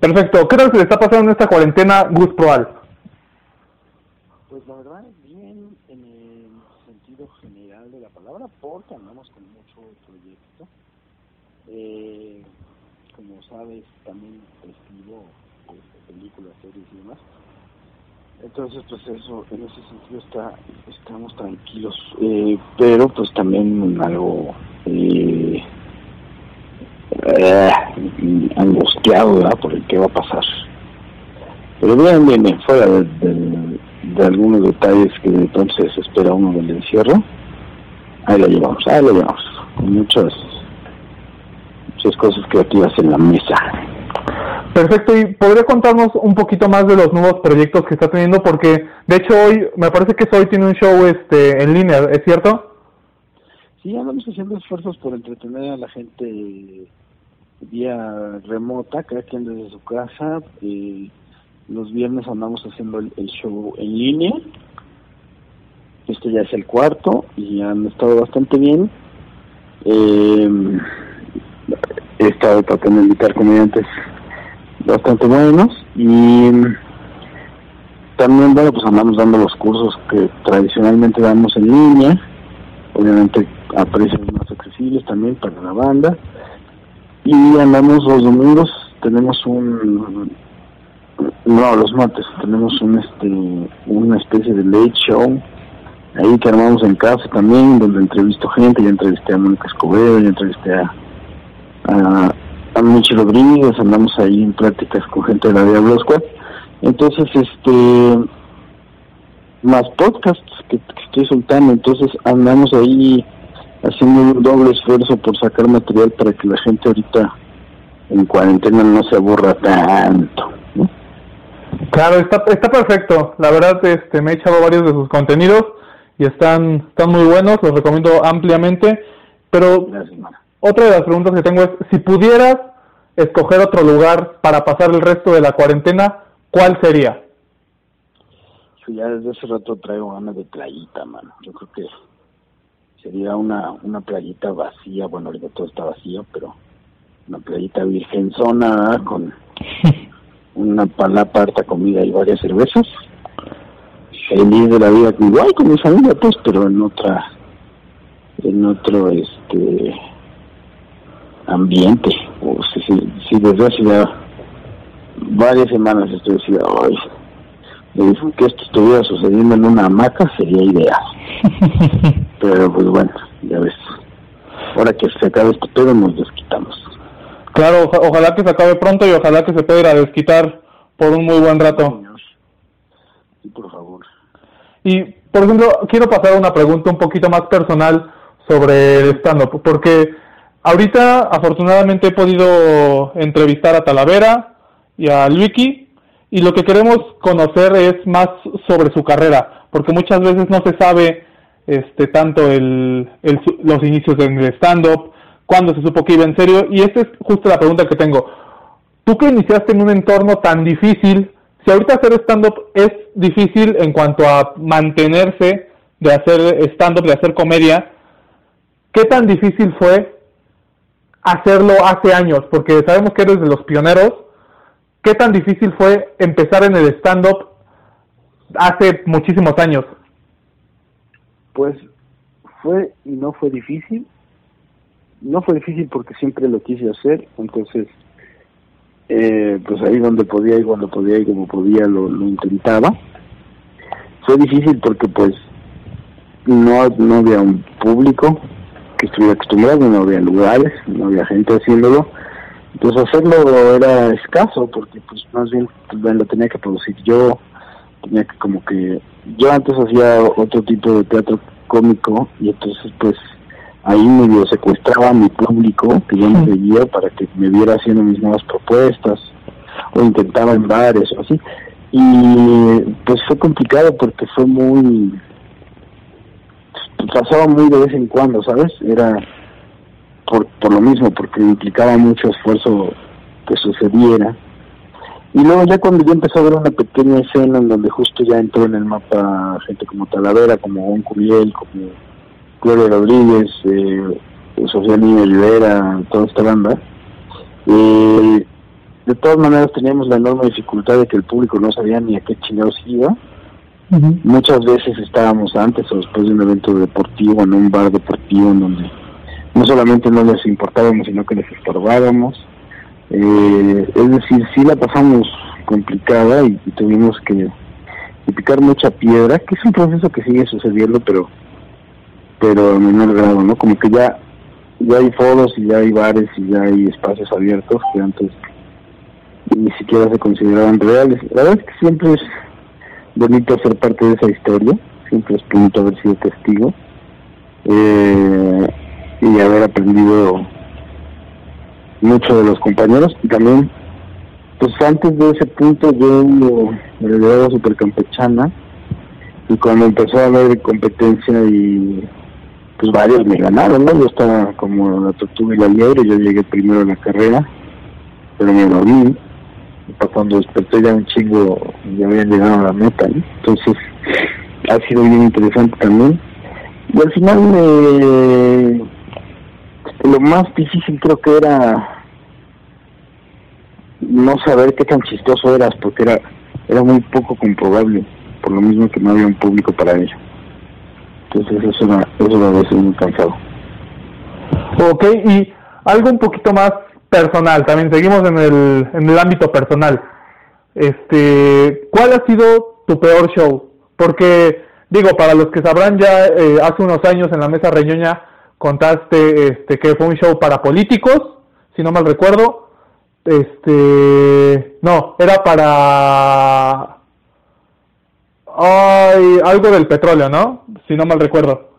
Perfecto. ¿Qué tal se le está pasando en esta cuarentena Gus Proal? Pues la verdad, bien en el sentido general de la palabra, porque andamos con mucho proyecto. Eh, como sabes, también escribo pues, películas, series y demás. Entonces, pues eso, en ese sentido está, estamos tranquilos, eh, pero pues también algo eh, eh, angustiado ¿verdad? por el que va a pasar. Pero bien, bien, fuera de, de, algunos detalles que entonces espera uno del encierro, ahí la llevamos, ahí la llevamos, con muchas, muchas cosas creativas en la mesa. Perfecto, y podría contarnos un poquito más de los nuevos proyectos que está teniendo, porque de hecho hoy, me parece que hoy tiene un show este en línea, ¿es cierto? Sí, andamos haciendo esfuerzos por entretener a la gente vía remota, cada quien desde su casa. Eh, los viernes andamos haciendo el, show en línea. Este ya es el cuarto y han estado bastante bien. Eh, he estado tratando de invitar comediantes bastante buenos y también, bueno, pues andamos dando los cursos que tradicionalmente damos en línea, obviamente a precios más accesibles también para la banda y andamos los domingos, tenemos un, no, los martes, tenemos un, este, una especie de late show ahí que armamos en casa también, donde entrevisto gente, ya entrevisté a Mónica Escobedo, ya entrevisté a, a, a Michi Rodríguez, andamos ahí en prácticas con gente de la Diablo Squad. Entonces, este, más podcasts que, que estoy soltando, entonces andamos ahí haciendo un doble esfuerzo por sacar material para que la gente ahorita en cuarentena no se aburra tanto. Claro, está, está perfecto. La verdad, este, me he echado varios de sus contenidos y están, están muy buenos, los recomiendo ampliamente. Pero otra de las preguntas que tengo es, si pudieras escoger otro lugar para pasar el resto de la cuarentena, ¿cuál sería? ya desde hace rato traigo ganas de playita, mano. Yo creo que sería una, una playita vacía, bueno, ahorita todo está vacío, pero una playita virgen zona con una palapa, harta comida y varias cervezas. Feliz de la vida, igual con mi familia, pues, pero en otra, en otro, este, ambiente. O si, si, desde hace ya varias semanas estoy diciendo, ay, que esto estuviera sucediendo en una hamaca sería ideal. Pero pues bueno, ya ves. Ahora que se acabe este pedo nos desquitamos. Claro, ojalá que se acabe pronto y ojalá que se pueda ir a desquitar por un muy buen rato. Sí, por favor. Y, por ejemplo, quiero pasar una pregunta un poquito más personal sobre el stand-up, porque ahorita afortunadamente he podido entrevistar a Talavera y a Luiki, y lo que queremos conocer es más sobre su carrera, porque muchas veces no se sabe este tanto el, los inicios en el stand-up, cuándo se supo que iba en serio, y esta es justo la pregunta que tengo. Tú que iniciaste en un entorno tan difícil, si ahorita hacer stand-up es difícil en cuanto a mantenerse de hacer stand-up, de hacer comedia, ¿qué tan difícil fue hacerlo hace años? Porque sabemos que eres de los pioneros, ¿qué tan difícil fue empezar en el stand-up hace muchísimos años? Pues fue y no fue difícil. No fue difícil porque siempre lo quise hacer, entonces, eh, pues ahí donde podía y cuando podía y como podía lo, lo intentaba. Fue difícil porque pues no, no había un público que estuviera acostumbrado, no había lugares, no había gente haciéndolo. Entonces hacerlo era escaso porque pues más bien pues, lo tenía que producir yo, tenía que como que yo antes hacía otro tipo de teatro cómico y entonces pues ahí medio secuestraba a mi público que yo me seguía para que me viera haciendo mis nuevas propuestas o intentaba en bares o así. Y pues fue complicado porque fue muy pasaba muy de vez en cuando sabes era por, por lo mismo porque implicaba mucho esfuerzo que sucediera y luego ya cuando yo empecé a ver una pequeña escena en donde justo ya entró en el mapa gente como Talavera, como Juan Curiel, como Gloria Rodríguez, eh, Sofía Niño Rivera, toda esta banda, eh, de todas maneras teníamos la enorme dificultad de que el público no sabía ni a qué chingados iba. Muchas veces estábamos antes o después de un evento deportivo, en un bar deportivo, en donde no solamente no les importábamos, sino que les estorbábamos. Eh, es decir, sí la pasamos complicada y, tuvimos que, picar mucha piedra, que es un proceso que sigue sucediendo, pero pero a menor grado, ¿no? Como que ya ya hay foros y ya hay bares y ya hay espacios abiertos que antes ni siquiera se consideraban reales. La verdad es que siempre es bonito ser parte de esa historia, siempre es bonito haber sido testigo eh, y haber aprendido mucho de los compañeros y también pues antes de ese punto yo me dedicaba a Supercampechana y cuando empezó a haber competencia y pues varios me ganaron, ¿no? Yo estaba como la tortuga y la liebre, yo llegué primero en la carrera, pero me morí. Cuando desperté ya un chingo, ya había llegado a la meta, ¿no? Entonces, ha sido bien interesante también. Y al final, eh, lo más difícil creo que era no saber qué tan chistoso eras, porque era, era muy poco comprobable, por lo mismo que no había un público para ello. Entonces eso era, eso era a muy cansado. Ok, y algo un poquito más personal, también seguimos en el, en el ámbito personal. Este, ¿cuál ha sido tu peor show? Porque, digo, para los que sabrán ya, eh, hace unos años en la mesa reñoña contaste este, que fue un show para políticos, si no mal recuerdo. Este, no, era para Ay, algo del petróleo, ¿no? Si no mal recuerdo.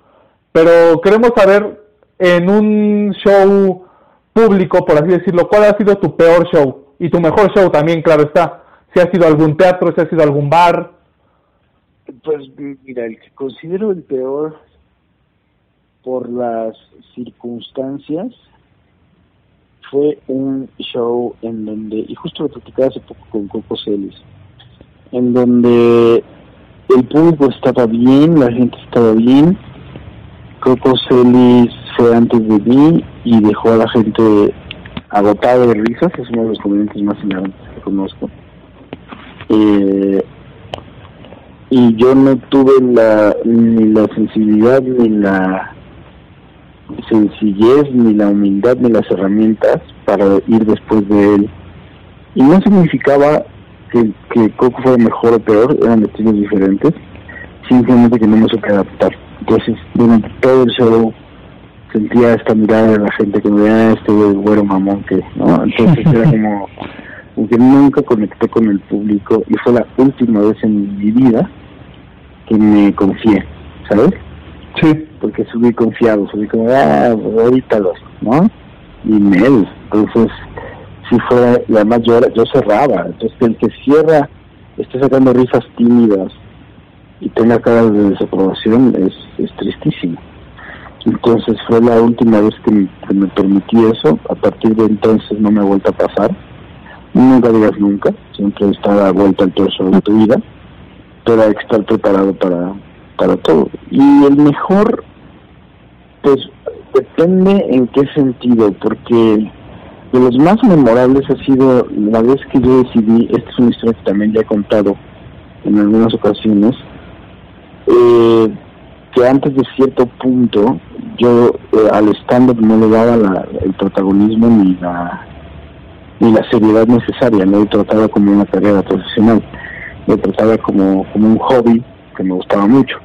Pero queremos saber en un show público, por así decirlo, ¿cuál ha sido tu peor show? Y tu mejor show también, claro está. Si ha sido algún teatro, si ha sido algún bar. Pues mira, el que considero el peor por las circunstancias fue un show en donde, y justo lo platicaba hace poco con Coco Celis, en donde el público estaba bien, la gente estaba bien. Coco Celis fue antes de mí y dejó a la gente agotada de risas, es uno de los comediantes más hilarantes que conozco. Eh, y yo no tuve la, ni la sensibilidad, ni la sencillez, ni la humildad, ni las herramientas para ir después de él. Y no significaba que, que Coco fue mejor o peor, eran estilos diferentes, simplemente que no me supe adaptar. Entonces, durante todo el show sentía esta mirada de la gente que me veía este güero mamón que, ¿no? Entonces era como, que nunca conecté con el público y fue la última vez en mi vida que me confié, ¿sabes? Sí. Porque subí confiado, subí como, ah, ahorita los, ¿no? Y Mel, entonces si fuera, y además yo, cerraba, entonces el que cierra esté sacando risas tímidas y tenga caras de desaprobación es, es tristísimo. Entonces fue la última vez que me, permití eso, a partir de entonces no me ha vuelto a pasar. Nunca digas nunca, siempre está a vuelta al torso de tu vida, pero hay que estar preparado para, para todo. Y el mejor, pues depende en qué sentido, porque de los más memorables ha sido la vez que yo decidí, esta es una historia que también ya he contado en algunas ocasiones, eh, que antes de cierto punto yo eh, al stand-up no le daba el protagonismo ni la ni la seriedad necesaria, no lo trataba como una carrera profesional, lo trataba como, como un hobby que me gustaba mucho.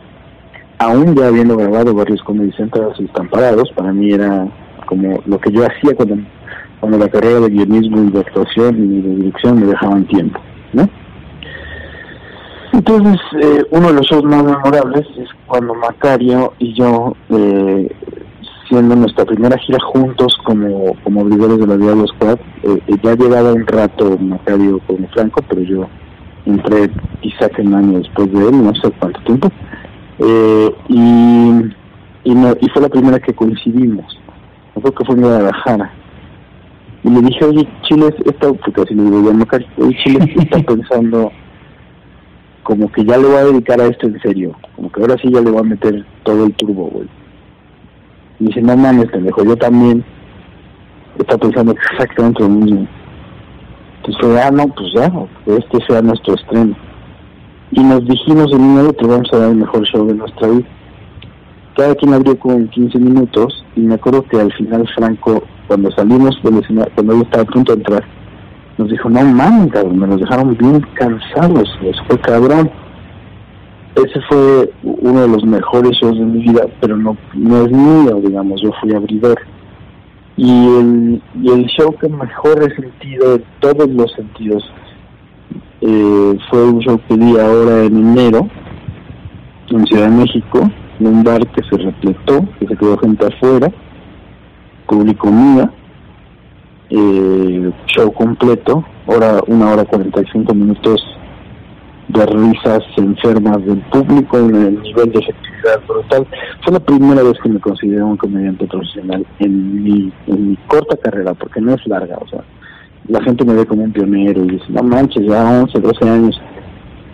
Aún ya habiendo grabado varios comedy centers estamparados, para mí era como lo que yo hacía cuando cuando la carrera de guionismo y de actuación y de dirección me dejaban tiempo. Entonces, eh, uno de los shows más memorables es cuando Macario y yo, eh, siendo nuestra primera gira juntos como, como de la Diablo Squad, eh, ya llevaba un rato Macario con Franco, pero yo entré quizá que un año después de él, no sé cuánto tiempo, y, y, no, y fue la primera que coincidimos, creo que fue en Guadalajara y le dije, oye, Chile está, porque así le digo, oye, Chile está pensando como que ya le voy a dedicar a esto en serio, como que ahora sí ya le voy a meter todo el turbo, güey. Y dice, no mames, pendejo, yo también está pensando exactamente lo mismo. Entonces, ah, no, pues ya, este sea nuestro estreno. Y nos dijimos en un que vamos a dar el mejor show de nuestra vida. Cada quien abrió con 15 minutos y me acuerdo que al final Franco, cuando salimos del escenario, cuando él estaba a punto de entrar, nos dijo, no mames, me los dejaron bien cansados, eso fue cabrón. Ese fue uno de los mejores shows de mi vida, pero no, no es mío, digamos, yo fui abridor. Y el, y el show que mejor he sentido en todos los sentidos eh, fue un show que di ahora en enero en Ciudad de México, en un bar que se repletó, que se quedó gente afuera, público mía, eh, show completo, hora, una hora 45 minutos de risas enfermas del público, en el nivel de efectividad brutal. Fue la primera vez que me consideré un comediante profesional en mi, en mi corta carrera, porque no es larga, o sea, la gente me ve como un pionero y dice, no manches, ya 11, 12 años.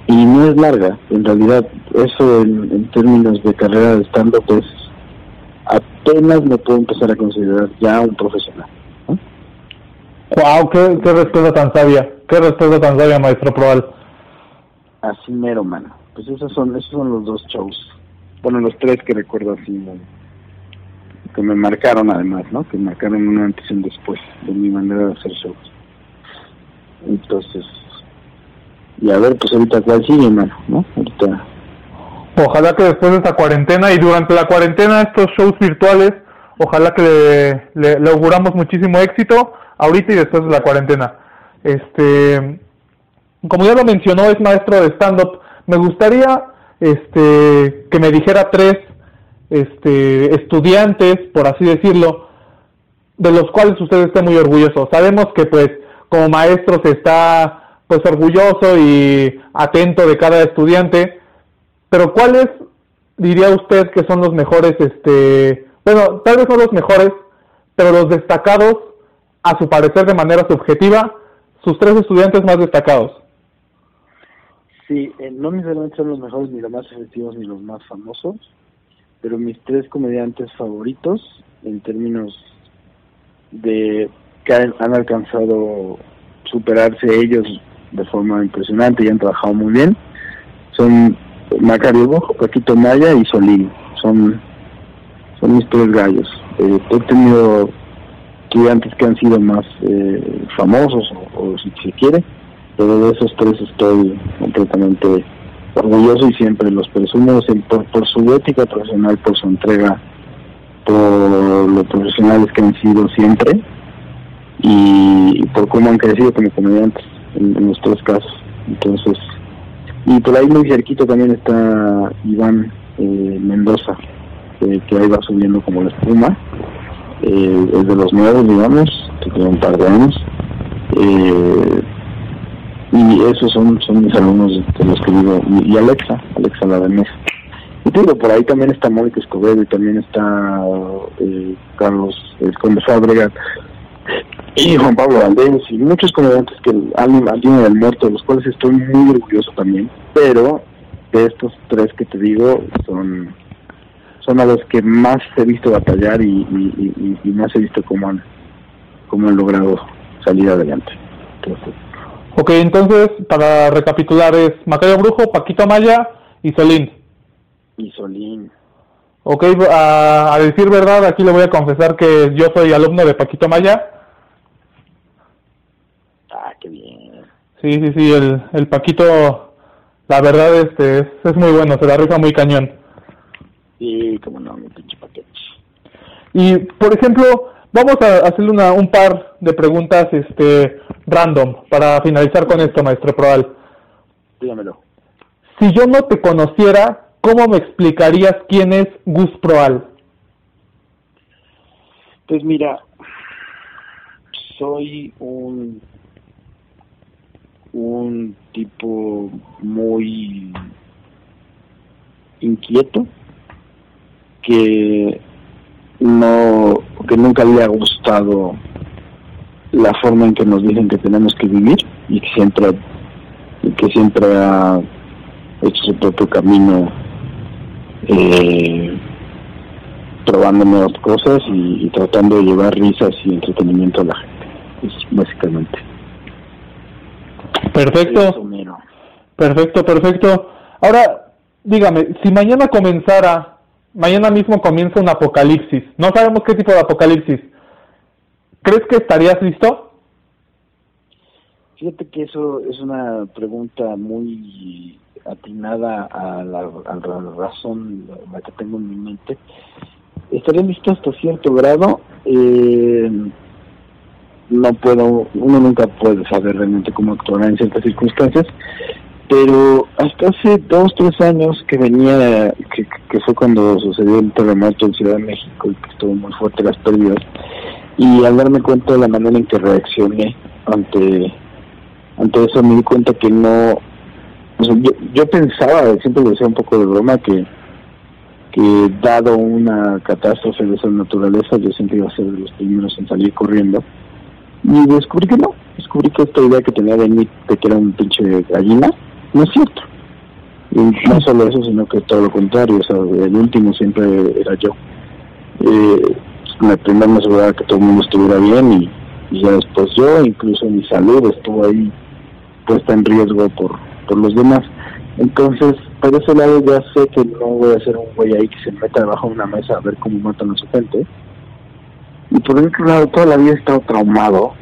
Y no es larga, en realidad, eso en, términos de carrera de stand-up es apenas me puedo empezar a considerar ya un profesional. ¡Wow! Qué, qué respuesta tan sabia! ¡Qué respuesta tan sabia, maestro Proal! Así mero, mano. Pues esos son, esos son los dos shows. Bueno, los tres que recuerdo así, que me marcaron además, ¿no? Que marcaron una antes y un después de mi manera de hacer shows. Entonces, y a ver, pues ahorita cuál sigue, mano, ¿no? Ahorita. Ojalá que después de esta cuarentena y durante la cuarentena estos shows virtuales, ojalá que le, le, auguramos muchísimo éxito ahorita y después de la cuarentena. Este, como ya lo mencionó, es maestro de stand-up. Me gustaría este, que me dijera tres este, estudiantes, por así decirlo, de los cuales usted esté muy orgulloso. Sabemos que pues como maestro se está pues orgulloso y atento de cada estudiante, pero ¿cuáles diría usted que son los mejores, este, bueno, tal vez son los mejores, pero los destacados, a su parecer de manera subjetiva, sus tres estudiantes más destacados? Sí, eh, no necesariamente son los mejores, ni los más efectivos, ni los más famosos, pero mis tres comediantes favoritos, en términos de que han, alcanzado superarse ellos de forma impresionante y han trabajado muy bien, son Macario Bojo, Paquito Maya y Solín. Son, son mis tres gallos. Eh, he tenido estudiantes que han sido más eh, famosos, o, si se quiere, pero de esos tres estoy completamente orgulloso y siempre los presumo por, por su ética profesional, por su entrega, por lo profesionales que han sido siempre y por cómo han crecido como comediantes en, en los tres casos. Entonces, y por ahí muy cerquito también está Iván eh, Mendoza, que ahí va subiendo como la espuma. Eh, es de los nuevos, digamos, que tiene un par de años. Eh, y esos son, son mis alumnos de los que digo, y, Alexa, Alexa la de mesa. Y digo, por ahí también está Mónica Escobedo y también está eh, Carlos, el Conde y Juan Pablo Valdés y muchos comediantes que han alguien del muerto, de los cuales estoy muy orgulloso también, pero de estos tres que te digo son son a los que más he visto batallar y, y, y, más he visto cómo han, cómo han logrado salir adelante. Entonces, Ok, entonces, para recapitular, es Macario Brujo, Paquito Maya y Solín. Y Solín. Ok, a, decir verdad, aquí le voy a confesar que yo soy alumno de Paquito Maya. Qué bien. Sí, sí, sí, el, el Paquito, la verdad, este, es, es muy bueno, se la rifa muy cañón. Sí, como no, mi pinche paquete. Y, por ejemplo, Vamos a hacerle una, un par de preguntas este, random para finalizar con esto, maestro Proal. Dígamelo. Si yo no te conociera, ¿cómo me explicarías quién es Gus Proal? Pues mira, soy un un tipo muy inquieto que no que nunca le ha gustado la forma en que nos dicen que tenemos que vivir y que siempre que siempre ha hecho su propio camino eh, probando nuevas cosas y, tratando de llevar risas y entretenimiento a la gente. Es básicamente Perfecto. Perfecto, perfecto. Ahora, dígame, si mañana comenzara, mañana mismo comienza un apocalipsis, no sabemos qué tipo de apocalipsis, ¿crees que estarías listo? Fíjate que eso es una pregunta muy atinada a la, a la razón la que tengo en mi mente. Estaría listo hasta cierto grado. Eh, no puedo, uno nunca puede saber realmente cómo actuar en ciertas circunstancias, pero hasta hace dos, tres años que venía, que, que fue cuando sucedió el terremoto en Ciudad de México y que estuvo muy fuerte las pérdidas, y al darme cuenta de la manera en que reaccioné ante ante eso me di cuenta que no yo, yo pensaba siempre lo decía un poco de broma que que dado una catástrofe de esa naturaleza yo siempre iba a ser de los primeros en salir corriendo y descubrí que no descubrí que esta idea que tenía de mí de que era un pinche gallina no es cierto y no solo eso sino que todo lo contrario o sea el último siempre era yo eh, me primero me aseguraba que todo el mundo estuviera bien y, y ya después yo incluso mi salud estuvo ahí puesta en riesgo por, por los demás. Entonces, por ese lado ya sé que no voy a ser un güey ahí que se meta debajo de una mesa a ver cómo matan a su gente. Y por otro lado, toda la vida he estado traumado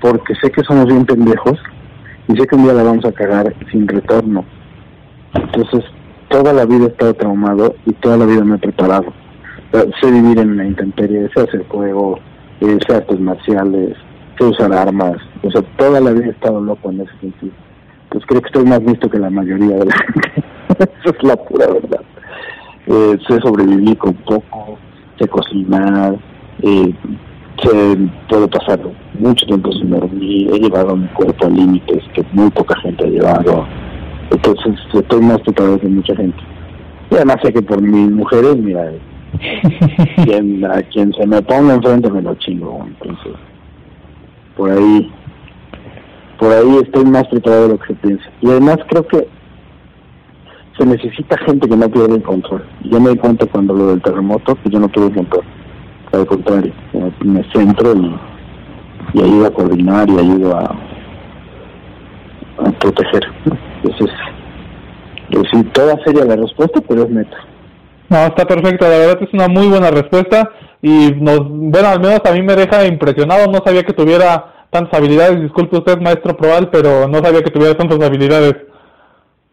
porque sé que somos bien pendejos y sé que un día la vamos a cagar sin retorno. Entonces, toda la vida he estado traumado y toda la vida me he preparado. Sé vivir en la intemperie, sé hacer juego, eh, sé artes marciales, sé usar armas, o sea, toda la vida he estado loco en ese sentido. Pues creo que estoy más listo que la mayoría de la gente. Eso es la pura verdad. Eh, sé sobrevivir con poco, sé cocinar, eh, sé, puedo pasar mucho tiempo sin dormir, he llevado mi cuerpo a límites que muy poca gente ha llevado. Entonces estoy más preparado que mucha gente. Y además sé que por mis mujeres, mira, quien, a quien se me ponga enfrente me lo chingo. Entonces, por ahí por ahí estoy más preparado de lo que se piensa. Y además creo que se necesita gente que no pierde el control. Yo me di cuenta cuando lo del terremoto que yo no pierdo el control. Al contrario, me centro y, ayudo a coordinar y ayudo a, a proteger. Entonces, sí, toda sería la respuesta, pero es neta. No, está perfecto, la verdad es una muy buena respuesta y nos, bueno, al menos a mí me deja impresionado, no sabía que tuviera tantas habilidades. Disculpe usted, maestro Probal, pero no sabía que tuviera tantas habilidades.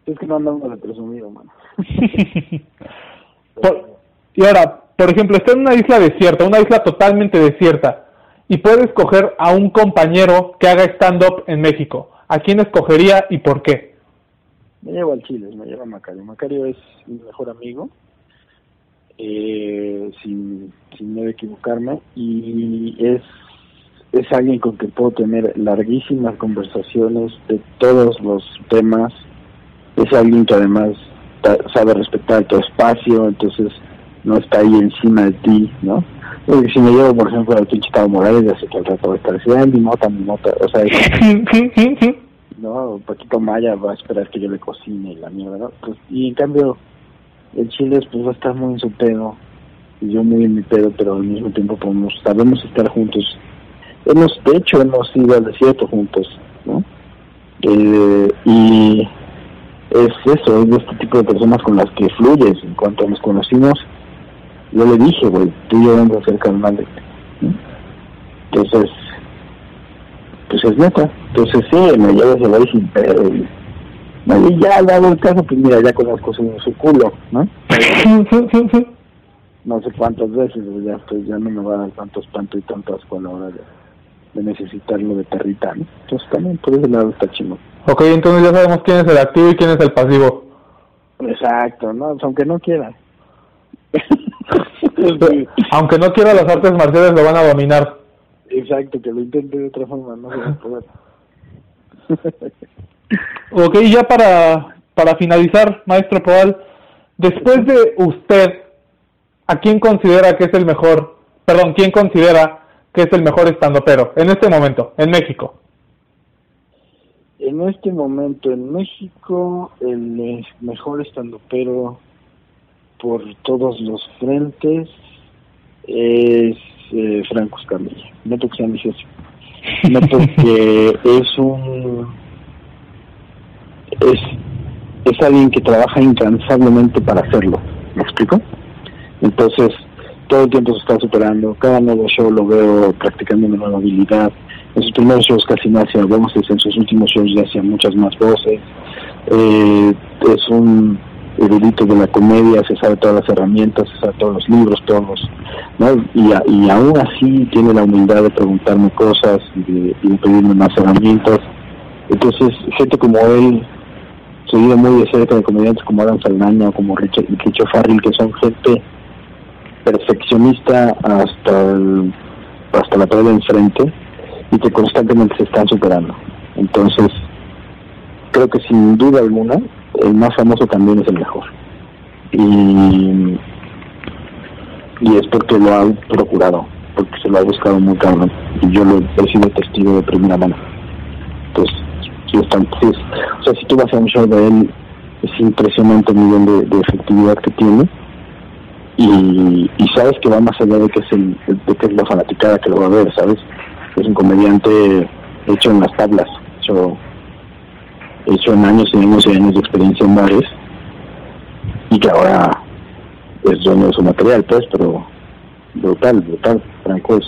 Es que no andamos de presumido, mano. y ahora, por ejemplo, está en una isla desierta, una isla totalmente desierta, y puede escoger a un compañero que haga stand-up en México. ¿A quién escogería y por qué? Me llevo al Chile, me llevo a Macario. Macario es mi mejor amigo, eh, sin, sin no equivocarme, y es es alguien con quien puedo tener larguísimas conversaciones de todos los temas, es alguien que además sabe respetar tu espacio, entonces no está ahí encima de ti, ¿no? Porque si me llevo, por ejemplo, al pinche Morales, ya sé que al rato va a estar así, mi nota, mi nota, o sea, no, Paquito Maya va a esperar que yo le cocine y la mierda, ¿no? Pues, y en cambio, el Chile pues va a estar muy en su pedo, y yo muy en mi pedo, pero al mismo tiempo podemos, sabemos estar juntos hemos de hecho hemos ido al desierto juntos no eh, y es eso es de este tipo de personas con las que fluyes en cuanto nos conocimos yo le dije güey tú y yo vamos a ser carnales entonces pues es neta entonces sí me llevas a ver sin pedo y ya le hago el caso pues mira ya conozco su, su culo no no sé cuántas veces ya pues ya no me va a dar tanto espanto y tantas con la de de necesitarlo de perrita, ¿no? Entonces también por ese lado está chino. Ok, entonces ya sabemos quién es el activo y quién es el pasivo. Exacto, ¿no? Aunque no Aunque no quiera las artes marciales lo van a dominar. Exacto, que lo intente de otra forma, no se va a poder. ok, ya para, para finalizar, maestro Poal, después de usted, ¿a quién considera que es el mejor? Perdón, ¿quién considera que es el mejor pero en este momento, en México? En este momento en México, el mejor pero por todos los frentes es eh, Franco Escamilla. No porque sea ambicioso, no porque es un es, es alguien que trabaja incansablemente para hacerlo. ¿Me explico? Entonces, todo el tiempo se está superando. Cada nuevo show lo veo practicando una nueva habilidad. En sus primeros shows casi no hacía voces, en sus últimos shows ya hacía muchas más voces. Eh, es un erudito de la comedia, se sabe todas las herramientas, se sabe todos los libros, todos los, ¿no? Y, y aún así tiene la humildad de preguntarme cosas y de, pedirme más herramientas. Entonces, gente como él, seguido muy de cerca de comediantes como Adam Saldaña o como Richard, Richard Farrell, que son gente perfeccionista hasta el, hasta la pared de enfrente y que constantemente se están superando. Entonces, creo que sin duda alguna, el más famoso también es el mejor. Y, y es porque lo ha procurado, porque se lo ha buscado muy cabrón. Y yo lo he sido testigo de primera mano. Entonces, sí, o sea, si tú vas a un show de él, es impresionante el nivel de, efectividad que tiene. Y, y, sabes que va más allá de que es el, de que es la fanaticada que lo va a ver, ¿sabes? Es un comediante hecho en las tablas, hecho hecho en años y años y años de experiencia en bares y que ahora es dueño de su material, pues, pero brutal, brutal. Franco es,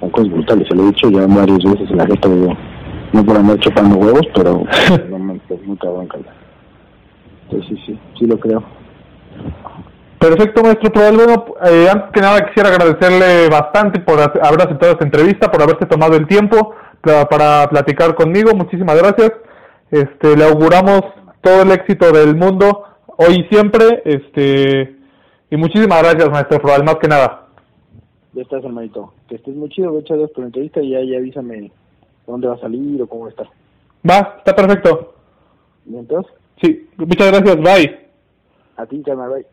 Franco es brutal, y se lo he dicho ya varias veces en la gente, no por andar chupando huevos, pero no me es muy cabrón, Sí, sí, sí, sí lo creo. Perfecto, maestro eh, antes que nada quisiera agradecerle bastante por haber aceptado esta entrevista, por haberse tomado el tiempo para, para platicar conmigo. Muchísimas gracias. Este, le auguramos todo el éxito del mundo hoy y siempre. Este, y muchísimas gracias, maestro Froal, más que nada. Ya estás, hermanito. Que estés muy chido. Muchas gracias por la entrevista y ya avísame dónde va a salir o cómo está. Va, está perfecto. ¿Y entonces? Sí, muchas gracias. Bye. A ti, carnal, bye.